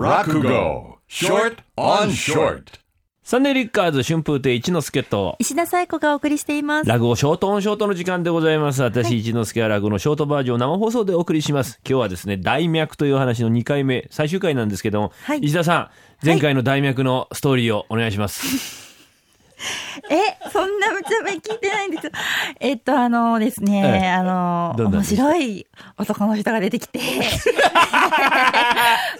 Rakugo. Short on short. サンデーリッカーズ春風亭一之輔と石田紗友子がお送りしています。落語ショートオンショートの時間でございます。私、一之輔は落語のショートバージョンを生放送でお送りします。今日はですね、大脈という話の2回目、最終回なんですけども、はい石田さん、前回の大脈のストーリーをお願いします。え、そんなむちゃめ聞いて。えっと、あのですね、ええあの、面白い男の人が出てきて。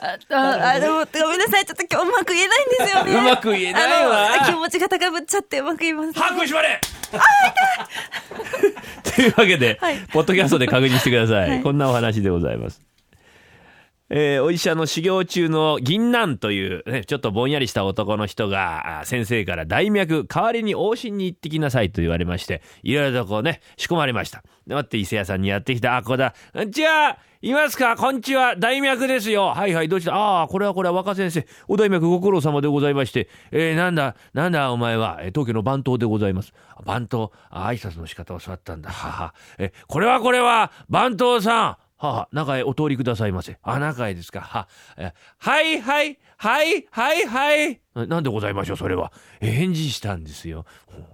あとあの、ごめんなさい、ちょっと今日うまく言えないんですよね。うまく言えないわ気持ちが高ぶっちゃってうまく言えません。拍手しまれ というわけで、はいポッドキャストで確認してください。はいこんなお話でございます。えーお医者の修行中の銀杏という、ね、ちょっとぼんやりした男の人が先生から大脈代わりに往診に行ってきなさいと言われましていろいろとこうね仕込まれました。で待って伊勢屋さんにやってきた。あここだ。こんにちはいますか？こんにちは。大脈ですよ。はいはいどうした？ああこれはこれは若先生。お大脈ご苦労様でございまして。えー、なんだ？なんだ？お前は？えー東京の番頭でございます。番頭？あ挨拶の仕方を教わったんだ。はは。えこれはこれは番頭さん。はあ、中へお通りくださいませ。あ、中へですか。は、えはい、はい、はい、はい、はい。なんでございましょう、それは。返事したんですよ。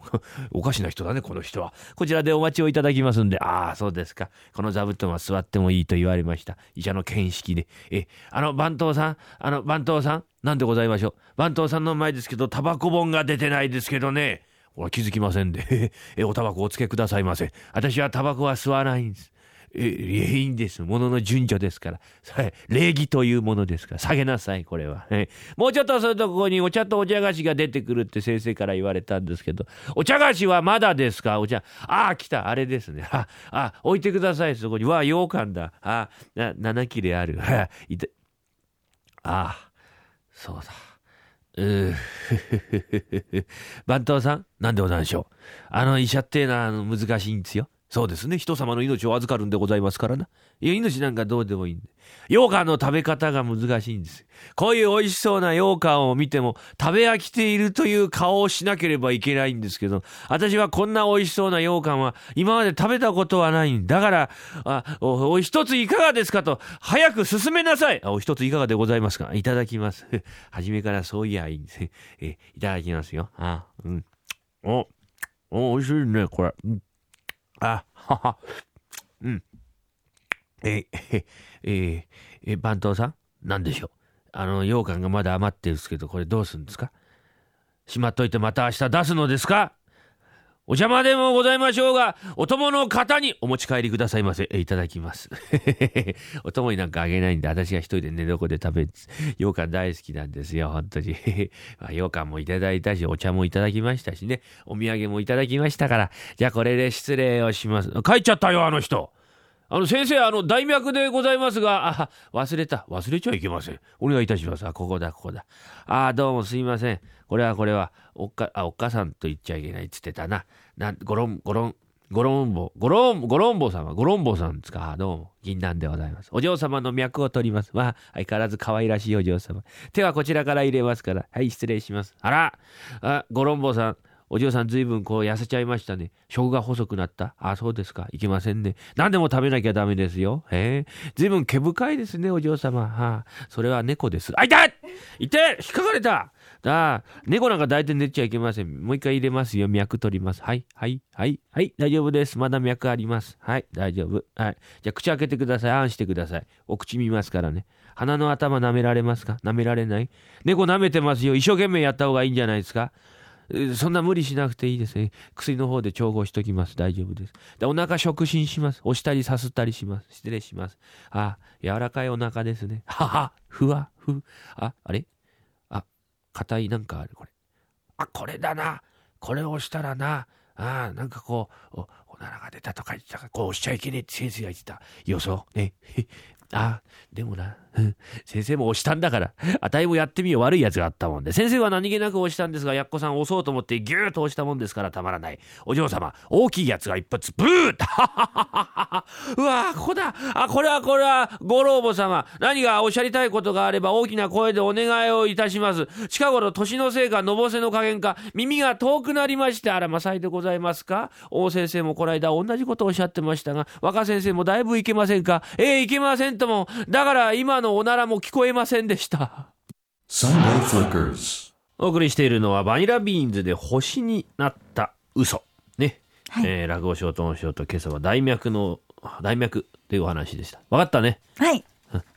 おかしな人だね、この人は。こちらでお待ちをいただきますんで。ああ、そうですか。この座布団は座ってもいいと言われました。医者の見識で。え、あの、番頭さん、あの、番頭さん、なんでございましょう。番頭さんの前ですけど、タバコ本が出てないですけどね。これは気づきませんで。え、おタバコおつけくださいませ。私はタバコは吸わないんです。え、いいんです。ものの順序ですから。礼儀というものですから。下げなさい、これは。もうちょっとするとここにお茶とお茶菓子が出てくるって先生から言われたんですけど、お茶菓子はまだですか？お茶。ああ、来た。あれですね。あ、あ、置いてください、そこに。わあ、羊羹だ。あ、な、7切れある。いたああ、そうだ。うー番頭さん、なんでございましょう？あの医者っていうのは難しいんですよ。そうですね。人様の命を預かるんでございますからな。いや、命なんかどうでもいいんで。羊羹の食べ方が難しいんです。こういう美味しそうな羊羹を見ても、食べ飽きているという顔をしなければいけないんですけど、私はこんな美味しそうな羊羹は今まで食べたことはないんだから、あおお一ついかがですかと、早く進めなさい。お一ついかがでございますかいただきます。初めからそういやいいんです。えいただきますよ。あ、うん。お、お、美味しいね、これ。うんあ、はは。うん。え、え、え、え、番頭さん？なんでしょう？あの、羊羹がまだ余ってるんですけど、これどうするんですか？しまっといてまた明日出すのですか？お邪魔でもございましょうが、お供の方にお持ち帰りくださいませ。えいただきます。お供になんかあげないんで、私が一人で寝床で食べる。羊羹大好きなんですよ、本当に。まあ、羊羹もいただいたし、お茶もいただきましたしね、お土産もいただきましたから、じゃあこれで失礼をします。帰っちゃったよ、あの人。あの先生、あの大脈でございますが、あ、忘れた。忘れちゃいけません。お願いいたします。あ、ここだ、ここだ。あ、どうもすいません。これはこれは、おっか、あ、おっかさんと言っちゃいけないって言ってたな。なん、ごろん、ごろん、ごろんぼ、ごろん、ごろんぼさんは、ごろんぼさんですか？どうも、銀杏でございます。お嬢様の脈を取ります。まあ、相変わらず可愛らしいお嬢様。手はこちらから入れますから。はい、失礼します。あら、あ、ごろんぼさん。お嬢さんずいぶんこう痩せちゃいましたね。食が細くなったあ、あそうですか。いけませんね。何でも食べなきゃダメですよ。へえ。ずいぶん毛深いですね、お嬢様。はあ、それは猫です。あ、痛い痛い引っかかれたああ猫なんか抱いて寝ちゃいけません。もう一回入れますよ。脈取ります。はい、はい、はい、はい。大丈夫です。まだ脈あります。はい、大丈夫。はい。じゃあ口開けてください。あんしてください。お口見ますからね。鼻の頭舐められますか？舐められない？猫舐めてますよ。一生懸命やった方がいいんじゃないですか？そんな無理しなくていいですね。薬の方で調合しときます。大丈夫です。でお腹触診します。押したりさすったりします。失礼します。あ、柔らかいお腹ですね。はは、ふわ、ふ。あ、あれ？あ、硬いなんかある、これ。あ、これだな。これを押したらな。ああ、なんかこう、お、おならが出たとか言ってたから、こう押しちゃいけねえって先生が言ってた。予想ね。あ、でもな、先生も押したんだから、あたいもやってみよう。悪いやつがあったもんで、先生は何気なく押したんですが、やっこさん押そうと思ってギューッと押したもんですからたまらない。お嬢様、大きいやつが一発、ブーッうわここだ。あ、これはこれは、ご老母様、何かおっしゃりたいことがあれば大きな声でお願いをいたします。近頃、年のせいか、のぼせの加減か、耳が遠くなりまして、あら、まさいでございますか？王先生もこの間同じことをおっしゃってましたが、若先生もだいぶいけませんか？ええいけませんとも。だから今のおならも聞こえませんでした。お送りしているのはバニラビーンズで星になった嘘。ね、はい。えー落語ショートオンショート今朝は代脈の代脈というお話でした。分かったね。はい。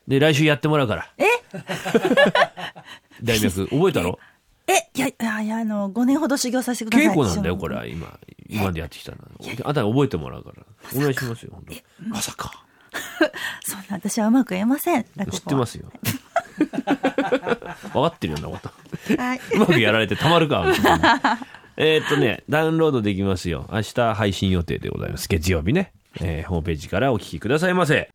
で来週やってもらうから。え？代脈。覚えたろえ、いや、いや、あの、5年ほど修行させてください。稽古なんだよこれは。今今までやってきたの。あたり覚えてもらうから。お願いしますよ本当まさか。そんな私はうまく言えません。知ってますよ。分かってるようなこと。はい。うまくやられてたまるか。えーっとねダウンロードできますよ。明日配信予定でございます。月曜日ね、えーホームページからお聞きくださいませ。